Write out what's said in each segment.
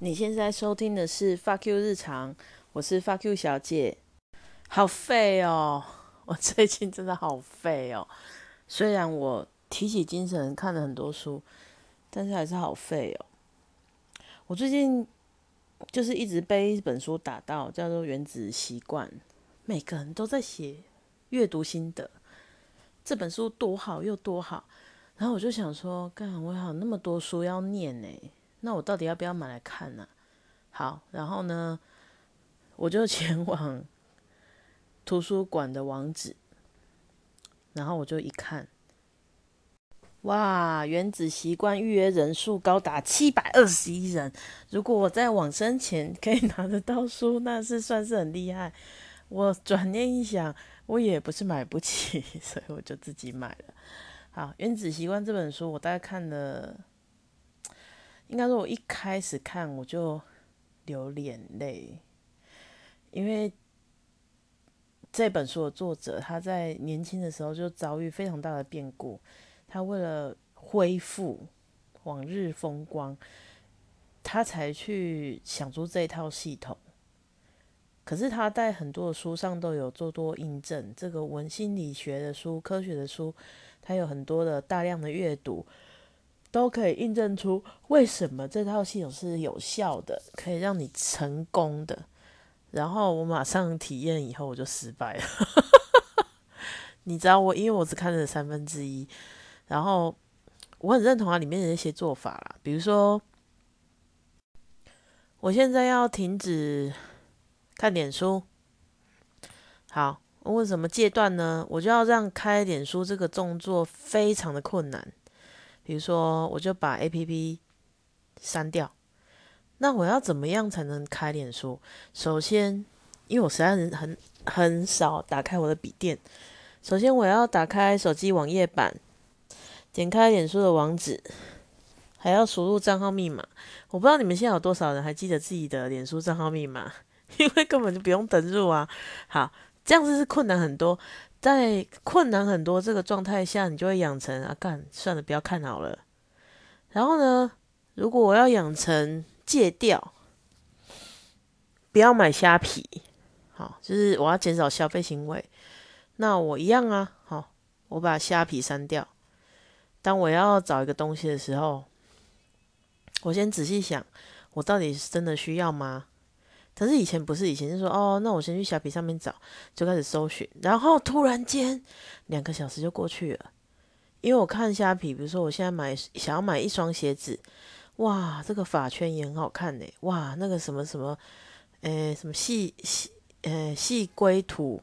你现在收听的是《Fuck You 日常》，我是 Fuck You 小姐。好废哦，我最近真的好废哦。虽然我提起精神看了很多书，但是还是好废哦。我最近就是一直被一本书打到，叫做《原子习惯》，每个人都在写阅读心得。这本书多好又多好，然后我就想说，干，我有那么多书要念呢。那我到底要不要买来看呢？好，然后呢，我就前往图书馆的网址，然后我就一看，哇，原子习惯预约人数高达七百二十一人。如果我在往生前可以拿得到书，那是算是很厉害。我转念一想，我也不是买不起，所以我就自己买了。好，《原子习惯》这本书，我大概看了。应该说，我一开始看我就流眼泪，因为这本书的作者他在年轻的时候就遭遇非常大的变故，他为了恢复往日风光，他才去想出这套系统。可是他在很多的书上都有做多印证，这个文心理学的书、科学的书，他有很多的大量的阅读。都可以印证出为什么这套系统是有效的，可以让你成功的。然后我马上体验以后，我就失败了。你知道我，因为我只看了三分之一，然后我很认同它里面的一些做法啦，比如说，我现在要停止看脸书，好，我为什么戒断呢？我就要让开脸书这个动作非常的困难。比如说，我就把 A P P 删掉。那我要怎么样才能开脸书？首先，因为我实在很很很少打开我的笔电。首先，我要打开手机网页版，点开脸书的网址，还要输入账号密码。我不知道你们现在有多少人还记得自己的脸书账号密码，因为根本就不用登入啊。好，这样子是困难很多。在困难很多这个状态下，你就会养成啊，干算了，不要看好了。然后呢，如果我要养成戒掉，不要买虾皮，好，就是我要减少消费行为。那我一样啊，好，我把虾皮删掉。当我要找一个东西的时候，我先仔细想，我到底是真的需要吗？可是以前不是以前就说哦，那我先去小皮上面找，就开始搜寻，然后突然间两个小时就过去了，因为我看虾皮，比如说我现在买想要买一双鞋子，哇，这个发圈也很好看呢，哇，那个什么什么，诶，什么细细，诶，细龟土，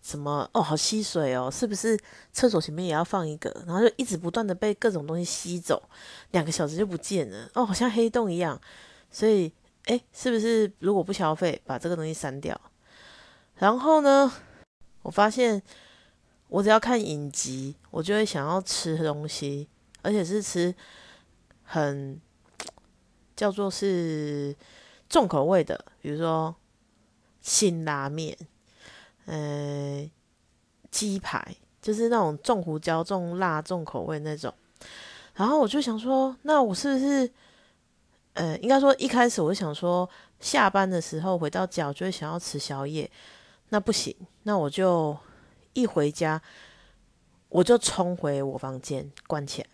什么哦，好吸水哦，是不是厕所前面也要放一个？然后就一直不断的被各种东西吸走，两个小时就不见了，哦，好像黑洞一样，所以。哎，是不是如果不消费，把这个东西删掉？然后呢，我发现我只要看影集，我就会想要吃东西，而且是吃很叫做是重口味的，比如说辛拉面，呃，鸡排，就是那种重胡椒、重辣、重口味那种。然后我就想说，那我是不是？呃，应该说一开始我想说，下班的时候回到家，我就会想要吃宵夜。那不行，那我就一回家，我就冲回我房间关起来，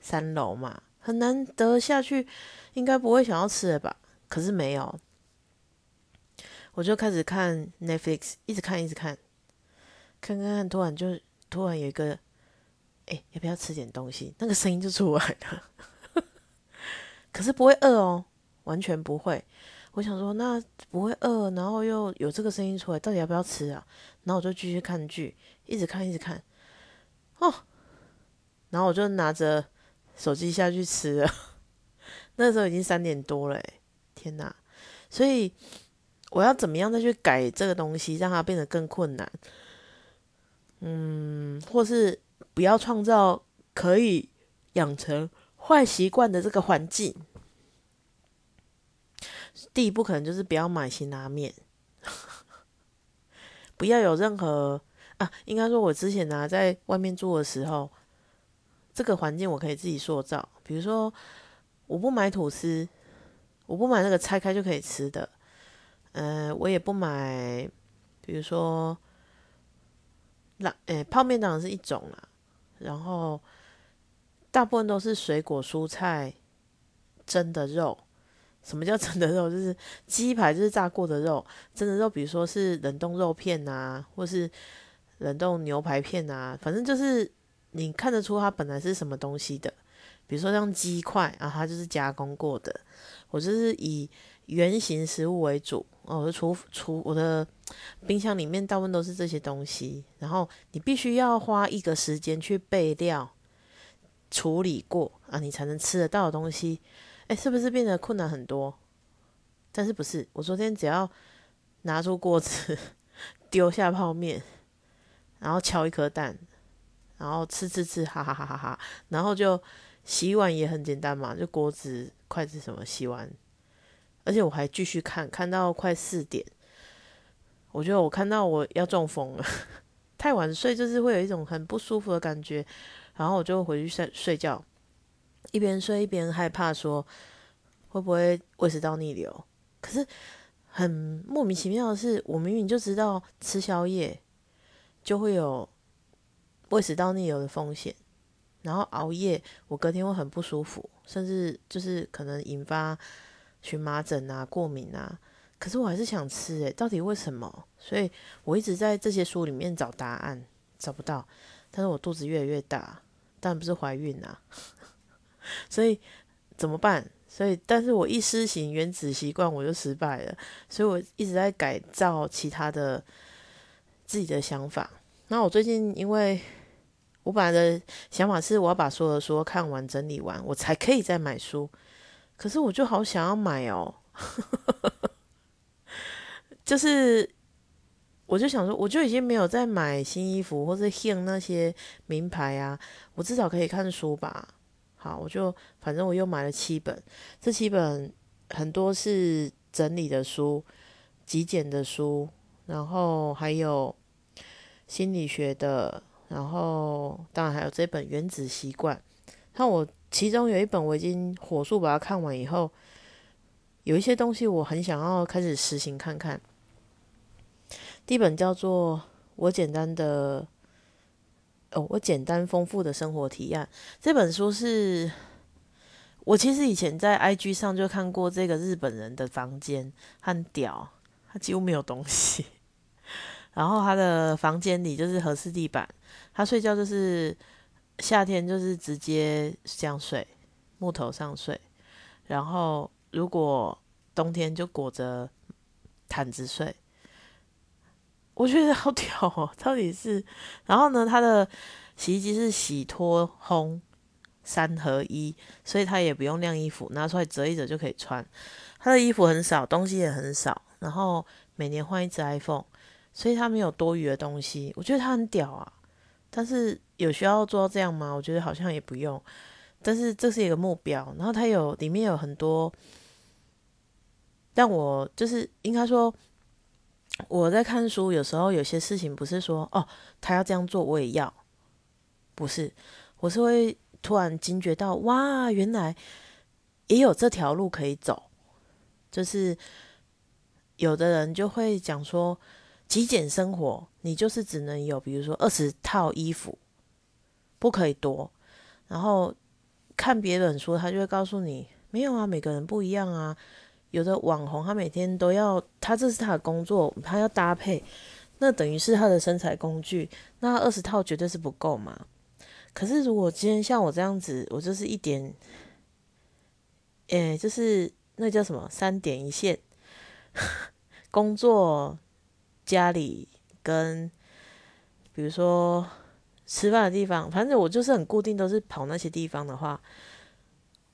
三楼嘛，很难得下去，应该不会想要吃的吧？可是没有，我就开始看 Netflix，一直看一直看，看看看，突然就突然有一个，哎，要不要吃点东西？那个声音就出来了。可是不会饿哦，完全不会。我想说，那不会饿，然后又有这个声音出来，到底要不要吃啊？然后我就继续看剧，一直看，一直看。哦，然后我就拿着手机下去吃了。那时候已经三点多了，天哪！所以我要怎么样再去改这个东西，让它变得更困难？嗯，或是不要创造可以养成。坏习惯的这个环境，第一步可能就是不要买辛拉面，不要有任何啊，应该说，我之前呢在外面住的时候，这个环境我可以自己塑造。比如说，我不买吐司，我不买那个拆开就可以吃的，呃，我也不买，比如说，那诶，泡面当然是一种啦，然后大部分都是水果、蔬菜、蒸的肉。什么叫蒸的肉？就是鸡排，就是炸过的肉。蒸的肉，比如说是冷冻肉片啊，或是冷冻牛排片啊，反正就是你看得出它本来是什么东西的。比如说像鸡块啊，它就是加工过的。我就是以原形食物为主哦，我的厨厨我的冰箱里面大部分都是这些东西。然后你必须要花一个时间去备料、处理过啊，你才能吃得到的东西。哎，是不是变得困难很多？但是不是？我昨天只要拿出锅子，丢下泡面，然后敲一颗蛋，然后吃吃吃，哈哈哈哈哈，然后就洗碗也很简单嘛，就锅子。筷子什么洗完，而且我还继续看，看到快四点，我觉得我看到我要中风了，太晚睡就是会有一种很不舒服的感觉，然后我就回去睡睡觉，一边睡一边害怕说会不会胃食道逆流，可是很莫名其妙的是，我明明就知道吃宵夜就会有胃食道逆流的风险。然后熬夜，我隔天会很不舒服，甚至就是可能引发荨麻疹啊、过敏啊。可是我还是想吃，诶，到底为什么？所以我一直在这些书里面找答案，找不到。但是我肚子越来越大，但不是怀孕啊，所以怎么办？所以，但是我一施行原子习惯，我就失败了。所以我一直在改造其他的自己的想法。那我最近因为。我本来的想法是，我要把所有的书看完、整理完，我才可以再买书。可是我就好想要买哦，就是我就想说，我就已经没有在买新衣服或者 h 那些名牌啊，我至少可以看书吧。好，我就反正我又买了七本，这七本很多是整理的书、极简的书，然后还有心理学的。然后，当然还有这本《原子习惯》。那我其中有一本我已经火速把它看完以后，有一些东西我很想要开始实行看看。第一本叫做《我简单的哦，我简单丰富的生活体验》。这本书是我其实以前在 IG 上就看过这个日本人的房间，很屌，他几乎没有东西。然后他的房间里就是和式地板。他睡觉就是夏天就是直接这样睡，木头上睡，然后如果冬天就裹着毯子睡。我觉得好屌哦，到底是？然后呢，他的洗衣机是洗脱烘三合一，所以他也不用晾衣服，拿出来折一折就可以穿。他的衣服很少，东西也很少，然后每年换一只 iPhone，所以他没有多余的东西。我觉得他很屌啊。但是有需要做到这样吗？我觉得好像也不用。但是这是一个目标，然后它有里面有很多，但我就是应该说，我在看书，有时候有些事情不是说哦，他要这样做我也要，不是，我是会突然惊觉到，哇，原来也有这条路可以走。就是有的人就会讲说。极简生活，你就是只能有，比如说二十套衣服，不可以多。然后看别人说，他就会告诉你，没有啊，每个人不一样啊。有的网红，他每天都要，他这是他的工作，他要搭配，那等于是他的身材工具。那二十套绝对是不够嘛。可是如果今天像我这样子，我就是一点，诶，就是那叫什么三点一线，工作。家里跟比如说吃饭的地方，反正我就是很固定，都是跑那些地方的话，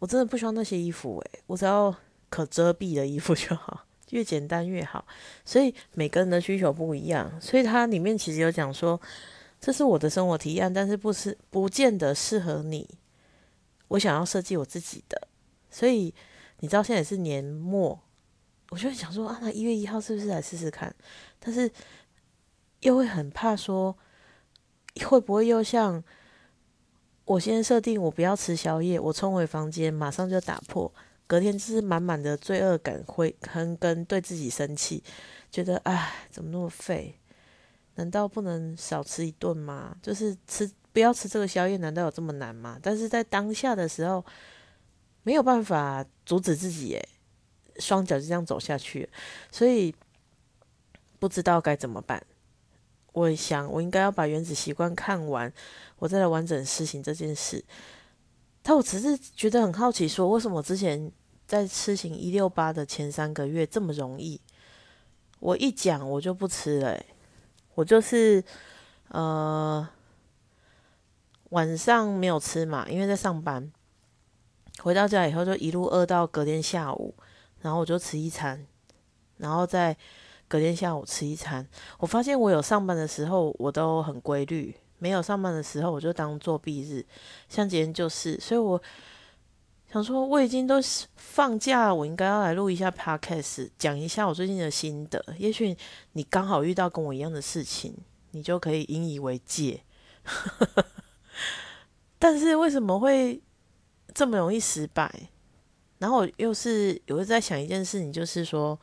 我真的不需要那些衣服诶，我只要可遮蔽的衣服就好，越简单越好。所以每个人的需求不一样，所以它里面其实有讲说，这是我的生活体验，但是不是不见得适合你。我想要设计我自己的，所以你知道现在是年末。我就想说啊，那一月一号是不是来试试看？但是又会很怕说，会不会又像我先设定我不要吃宵夜，我冲回房间马上就打破，隔天就是满满的罪恶感，会跟跟对自己生气，觉得唉，怎么那么废？难道不能少吃一顿吗？就是吃不要吃这个宵夜，难道有这么难吗？但是在当下的时候，没有办法阻止自己，诶，双脚就这样走下去，所以不知道该怎么办。我想，我应该要把《原子习惯》看完，我再来完整实行这件事。但我只是觉得很好奇，说为什么之前在吃行一六八的前三个月这么容易？我一讲我就不吃了，我就是呃晚上没有吃嘛，因为在上班，回到家以后就一路饿到隔天下午，然后我就吃一餐，然后再。隔天下午吃一餐，我发现我有上班的时候我都很规律，没有上班的时候我就当作弊日，像今天就是，所以我想说我已经都放假，我应该要来录一下 podcast，讲一下我最近的心得。也许你刚好遇到跟我一样的事情，你就可以引以为戒。但是为什么会这么容易失败？然后又是我又在想一件事情，就是说。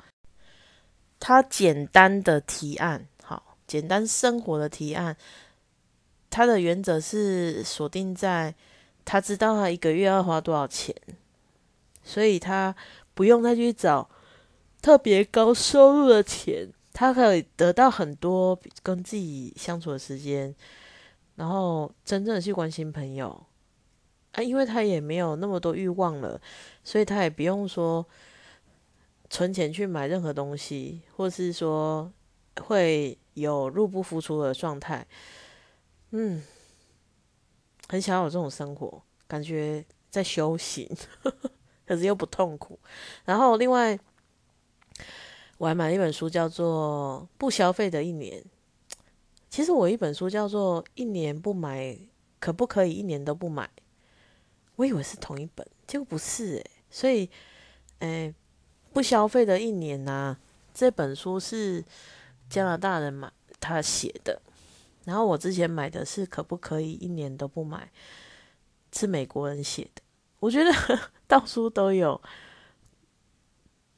他简单的提案，好，简单生活的提案，他的原则是锁定在他知道他一个月要花多少钱，所以他不用再去找特别高收入的钱，他可以得到很多跟自己相处的时间，然后真正的去关心朋友啊，因为他也没有那么多欲望了，所以他也不用说。存钱去买任何东西，或是说会有入不敷出的状态，嗯，很想要有这种生活，感觉在修行，可是又不痛苦。然后另外，我还买了一本书，叫做《不消费的一年》。其实我一本书叫做《一年不买可不可以一年都不买》，我以为是同一本，结果不是诶。所以，诶。不消费的一年呐，这本书是加拿大人买他写的，然后我之前买的是可不可以一年都不买，是美国人写的。我觉得 到处都有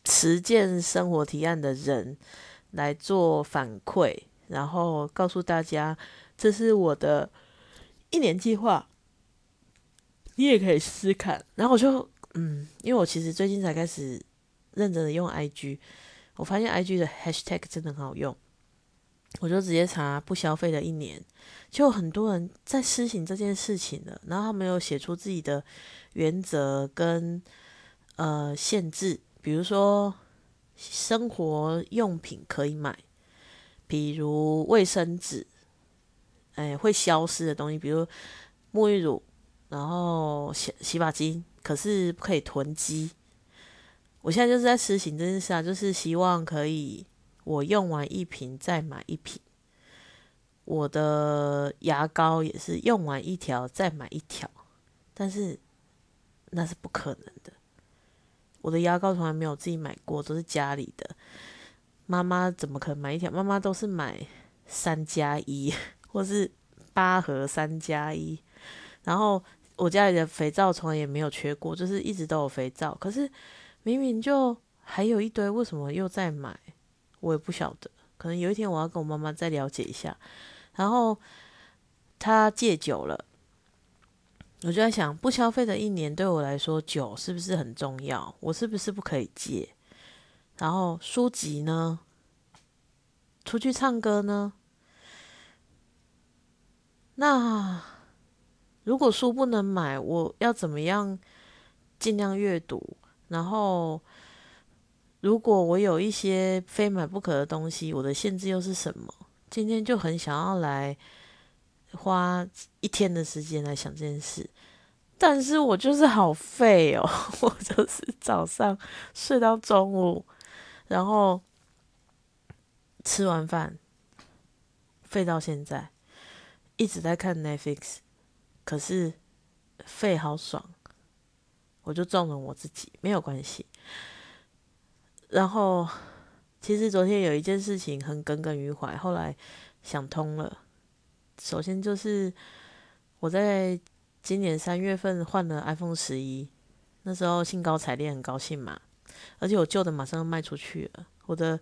实践生活提案的人来做反馈，然后告诉大家这是我的一年计划，你也可以试试看。然后我就嗯，因为我其实最近才开始。认真的用 IG，我发现 IG 的 Hashtag 真的很好用，我就直接查不消费的一年，就很多人在施行这件事情了，然后他没有写出自己的原则跟呃限制，比如说生活用品可以买，比如卫生纸，哎会消失的东西，比如沐浴乳，然后洗洗发精，可是不可以囤积。我现在就是在实行这件事啊，就是希望可以我用完一瓶再买一瓶。我的牙膏也是用完一条再买一条，但是那是不可能的。我的牙膏从来没有自己买过，都是家里的。妈妈怎么可能买一条？妈妈都是买三加一，或是八盒三加一。然后我家里的肥皂从来也没有缺过，就是一直都有肥皂。可是。明明就还有一堆，为什么又在买？我也不晓得。可能有一天我要跟我妈妈再了解一下。然后他戒酒了，我就在想，不消费的一年对我来说，酒是不是很重要？我是不是不可以戒？然后书籍呢？出去唱歌呢？那如果书不能买，我要怎么样尽量阅读？然后，如果我有一些非买不可的东西，我的限制又是什么？今天就很想要来花一天的时间来想这件事，但是我就是好废哦，我就是早上睡到中午，然后吃完饭废到现在，一直在看 Netflix，可是废好爽。我就纵容我自己，没有关系。然后，其实昨天有一件事情很耿耿于怀，后来想通了。首先就是我在今年三月份换了 iPhone 十一，那时候兴高采烈，很高兴嘛。而且我旧的马上要卖出去了，我的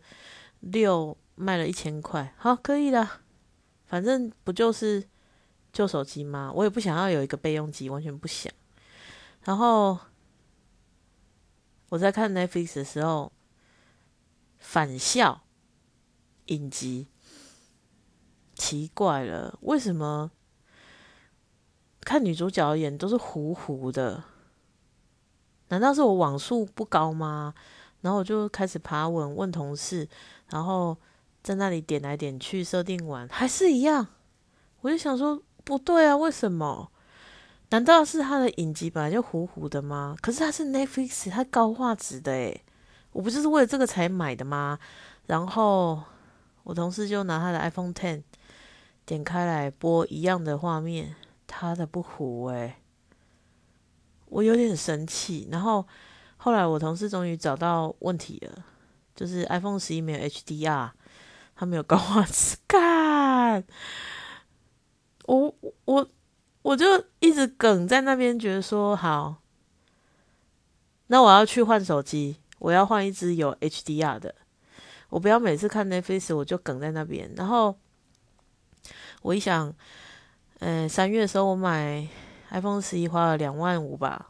六卖了一千块，好，可以了。反正不就是旧手机吗？我也不想要有一个备用机，完全不想。然后我在看 Netflix 的时候，返校影集，奇怪了，为什么看女主角眼都是糊糊的？难道是我网速不高吗？然后我就开始爬文问同事，然后在那里点来点去，设定完还是一样。我就想说不对啊，为什么？难道是他的影集本来就糊糊的吗？可是他是 Netflix，他高画质的诶，我不就是为了这个才买的吗？然后我同事就拿他的 iPhone Ten 点开来播一样的画面，他的不糊诶。我有点生气，然后后来我同事终于找到问题了，就是 iPhone 十一没有 HDR，它没有高画质。干，我我我就一直梗在那边，觉得说好，那我要去换手机，我要换一只有 HDR 的，我不要每次看 Netflix 我就梗在那边。然后我一想，嗯，三月的时候我买。iPhone 十一花了两万五吧，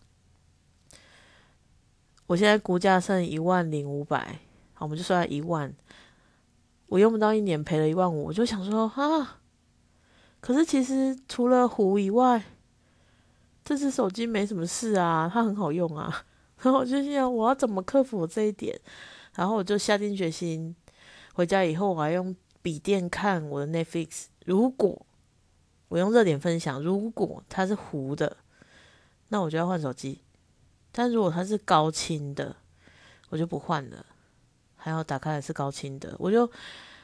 我现在估价剩一万零五百，好，我们就算一万。我用不到一年，赔了一万五，我就想说啊，可是其实除了糊以外，这只手机没什么事啊，它很好用啊。然后我就想，我要怎么克服这一点？然后我就下定决心，回家以后我还用笔电看我的 Netflix。如果我用热点分享，如果它是糊的，那我就要换手机；但如果它是高清的，我就不换了。还要打开来是高清的，我就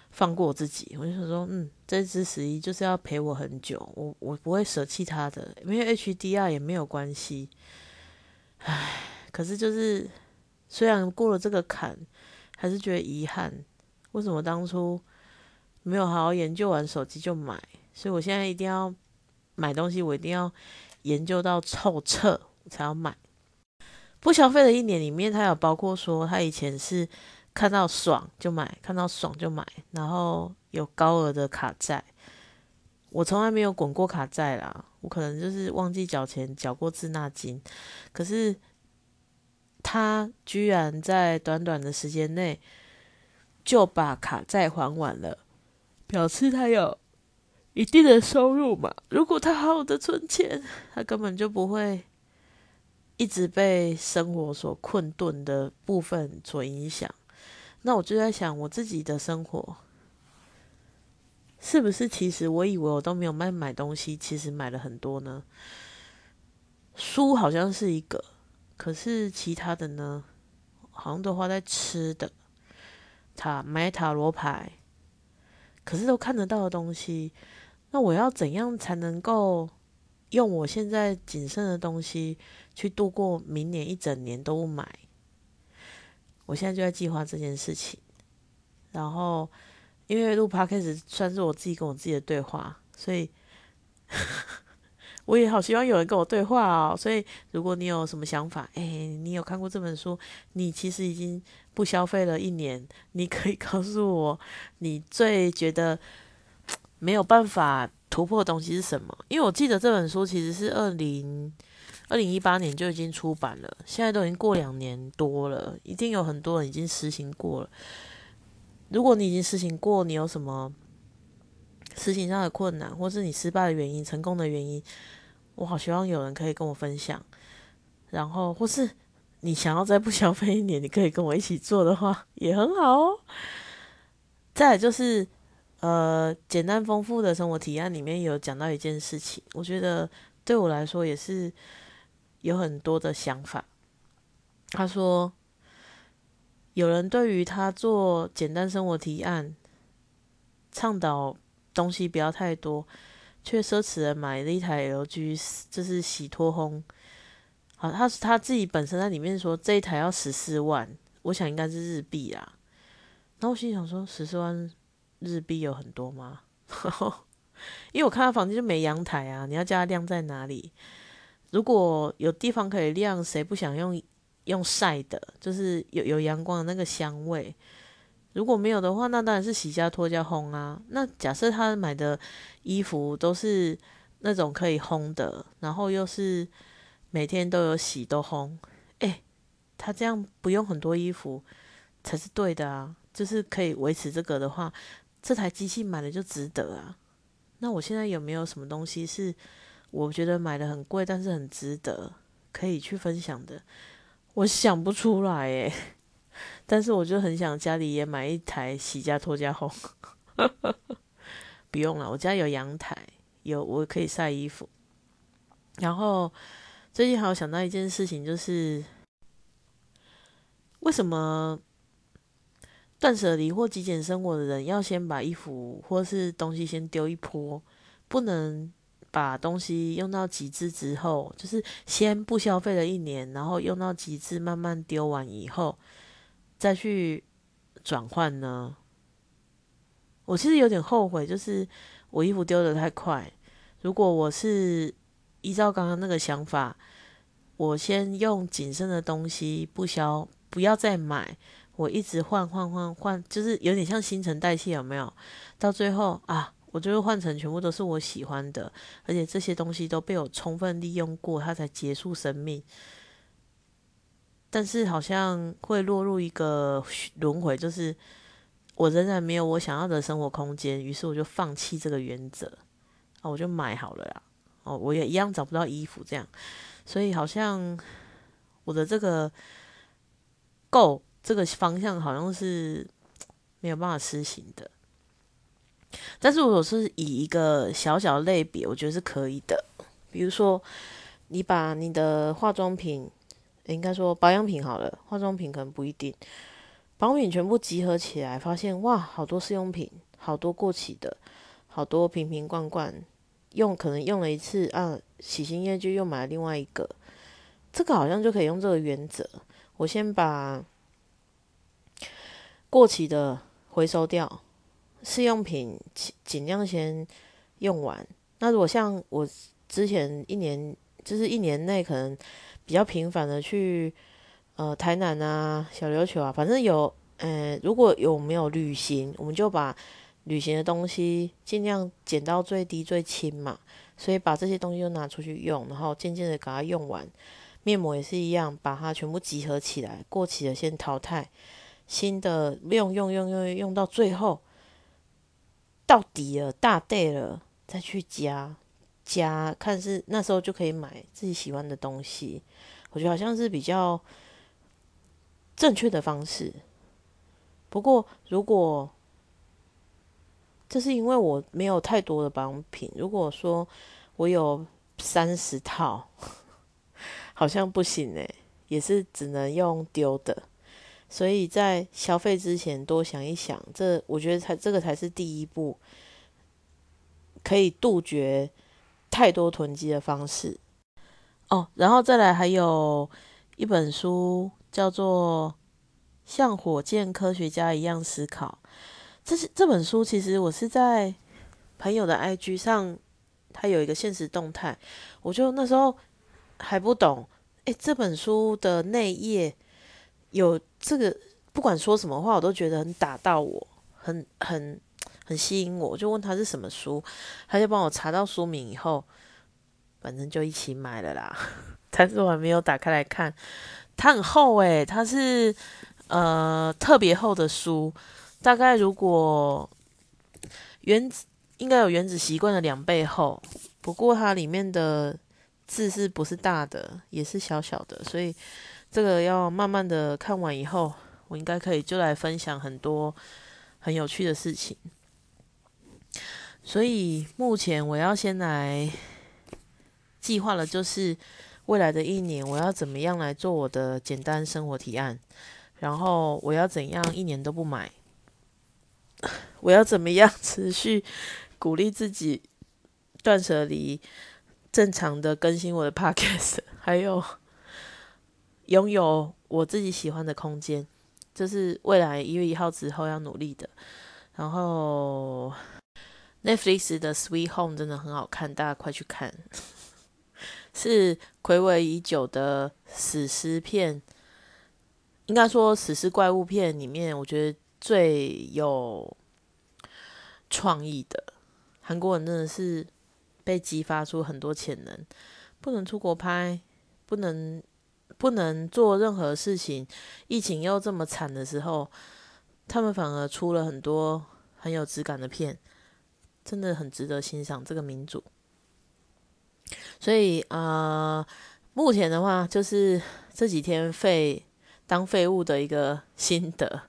放过我自己。我就想说，嗯，这支十一就是要陪我很久，我我不会舍弃它的，因为 HDR 也没有关系。唉，可是就是虽然过了这个坎，还是觉得遗憾。为什么当初没有好好研究完手机就买？所以我现在一定要买东西，我一定要研究到透彻才要买。不消费的一年里面，他有包括说他以前是看到爽就买，看到爽就买，然后有高额的卡债。我从来没有滚过卡债啦，我可能就是忘记缴钱，缴过滞纳金。可是他居然在短短的时间内就把卡债还完了，表示他有。一定的收入嘛，如果他好好的存钱，他根本就不会一直被生活所困顿的部分所影响。那我就在想，我自己的生活是不是其实我以为我都没有卖买东西，其实买了很多呢？书好像是一个，可是其他的呢，好像都花在吃的，塔买塔罗牌，可是都看得到的东西。那我要怎样才能够用我现在仅剩的东西去度过明年一整年都不买？我现在就在计划这件事情。然后，因为录 podcast 算是我自己跟我自己的对话，所以我也好希望有人跟我对话哦。所以，如果你有什么想法，哎，你有看过这本书，你其实已经不消费了一年，你可以告诉我你最觉得。没有办法突破的东西是什么？因为我记得这本书其实是二零二零一八年就已经出版了，现在都已经过两年多了，一定有很多人已经实行过了。如果你已经实行过，你有什么实行上的困难，或是你失败的原因、成功的原因，我好希望有人可以跟我分享。然后，或是你想要再不消费一年，你可以跟我一起做的话，也很好哦。再就是。呃，简单丰富的生活体验里面有讲到一件事情，我觉得对我来说也是有很多的想法。他说，有人对于他做简单生活提案，倡导东西不要太多，却奢侈的买了一台 LG，就是洗脱烘。好，他他自己本身在里面说这一台要十四万，我想应该是日币啦。那我心想说，十四万。日币有很多吗？因为我看他房间就没阳台啊，你要叫他晾在哪里？如果有地方可以晾，谁不想用用晒的？就是有有阳光的那个香味。如果没有的话，那当然是洗加脱加烘啊。那假设他买的衣服都是那种可以烘的，然后又是每天都有洗都烘，哎，他这样不用很多衣服才是对的啊。就是可以维持这个的话，这台机器买了就值得啊。那我现在有没有什么东西是我觉得买的很贵，但是很值得可以去分享的？我想不出来诶。但是我就很想家里也买一台洗家拖家烘，不用了，我家有阳台，有我可以晒衣服。然后最近还有想到一件事情，就是为什么断舍离或极简生活的人要先把衣服或是东西先丢一波，不能把东西用到极致之后，就是先不消费了一年，然后用到极致，慢慢丢完以后。再去转换呢？我其实有点后悔，就是我衣服丢的太快。如果我是依照刚刚那个想法，我先用谨慎的东西不消，不要再买，我一直换换换换，就是有点像新陈代谢，有没有？到最后啊，我就会换成全部都是我喜欢的，而且这些东西都被我充分利用过，它才结束生命。但是好像会落入一个轮回，就是我仍然没有我想要的生活空间，于是我就放弃这个原则，啊，我就买好了啦，哦，我也一样找不到衣服这样，所以好像我的这个够这个方向好像是没有办法施行的。但是如果是以一个小小类别，我觉得是可以的，比如说你把你的化妆品。应该说保养品好了，化妆品可能不一定。保养品全部集合起来，发现哇，好多试用品，好多过期的，好多瓶瓶罐罐，用可能用了一次啊，喜新厌旧又买了另外一个。这个好像就可以用这个原则，我先把过期的回收掉，试用品尽尽量先用完。那如果像我之前一年，就是一年内可能。比较频繁的去，呃，台南啊，小琉球啊，反正有，呃，如果有没有旅行，我们就把旅行的东西尽量减到最低最轻嘛。所以把这些东西都拿出去用，然后渐渐的给它用完。面膜也是一样，把它全部集合起来，过期的先淘汰，新的用用用用用到最后到底了大 day 了再去加。加看是那时候就可以买自己喜欢的东西，我觉得好像是比较正确的方式。不过如果这是因为我没有太多的保养品，如果说我有三十套，好像不行诶，也是只能用丢的。所以在消费之前多想一想，这我觉得才这个才是第一步，可以杜绝。太多囤积的方式哦，然后再来还有一本书叫做《像火箭科学家一样思考》。这是这本书，其实我是在朋友的 IG 上，他有一个现实动态，我就那时候还不懂。诶，这本书的内页有这个，不管说什么话，我都觉得很打到我，很很。很吸引我，我就问他是什么书，他就帮我查到书名以后，反正就一起买了啦。但是我还没有打开来看，它很厚诶，它是呃特别厚的书，大概如果原子应该有原子习惯的两倍厚，不过它里面的字是不是大的，也是小小的，所以这个要慢慢的看完以后，我应该可以就来分享很多很有趣的事情。所以目前我要先来计划了，就是未来的一年我要怎么样来做我的简单生活提案，然后我要怎样一年都不买，我要怎么样持续鼓励自己断舍离，正常的更新我的 podcast，还有拥有我自己喜欢的空间，这是未来一月一号之后要努力的，然后。Netflix 的《Sweet Home》真的很好看，大家快去看。是暌违已久的史诗片，应该说史诗怪物片里面，我觉得最有创意的。韩国人真的是被激发出很多潜能，不能出国拍，不能不能做任何事情，疫情又这么惨的时候，他们反而出了很多很有质感的片，真的很值得欣赏这个民主。所以啊，目前的话就是这几天废当废物的一个心得，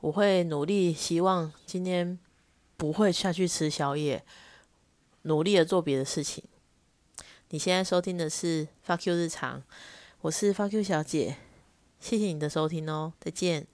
我会努力，希望今天。不会下去吃宵夜，努力的做别的事情。你现在收听的是《发 Q 日常》，我是发 Q 小姐，谢谢你的收听哦，再见。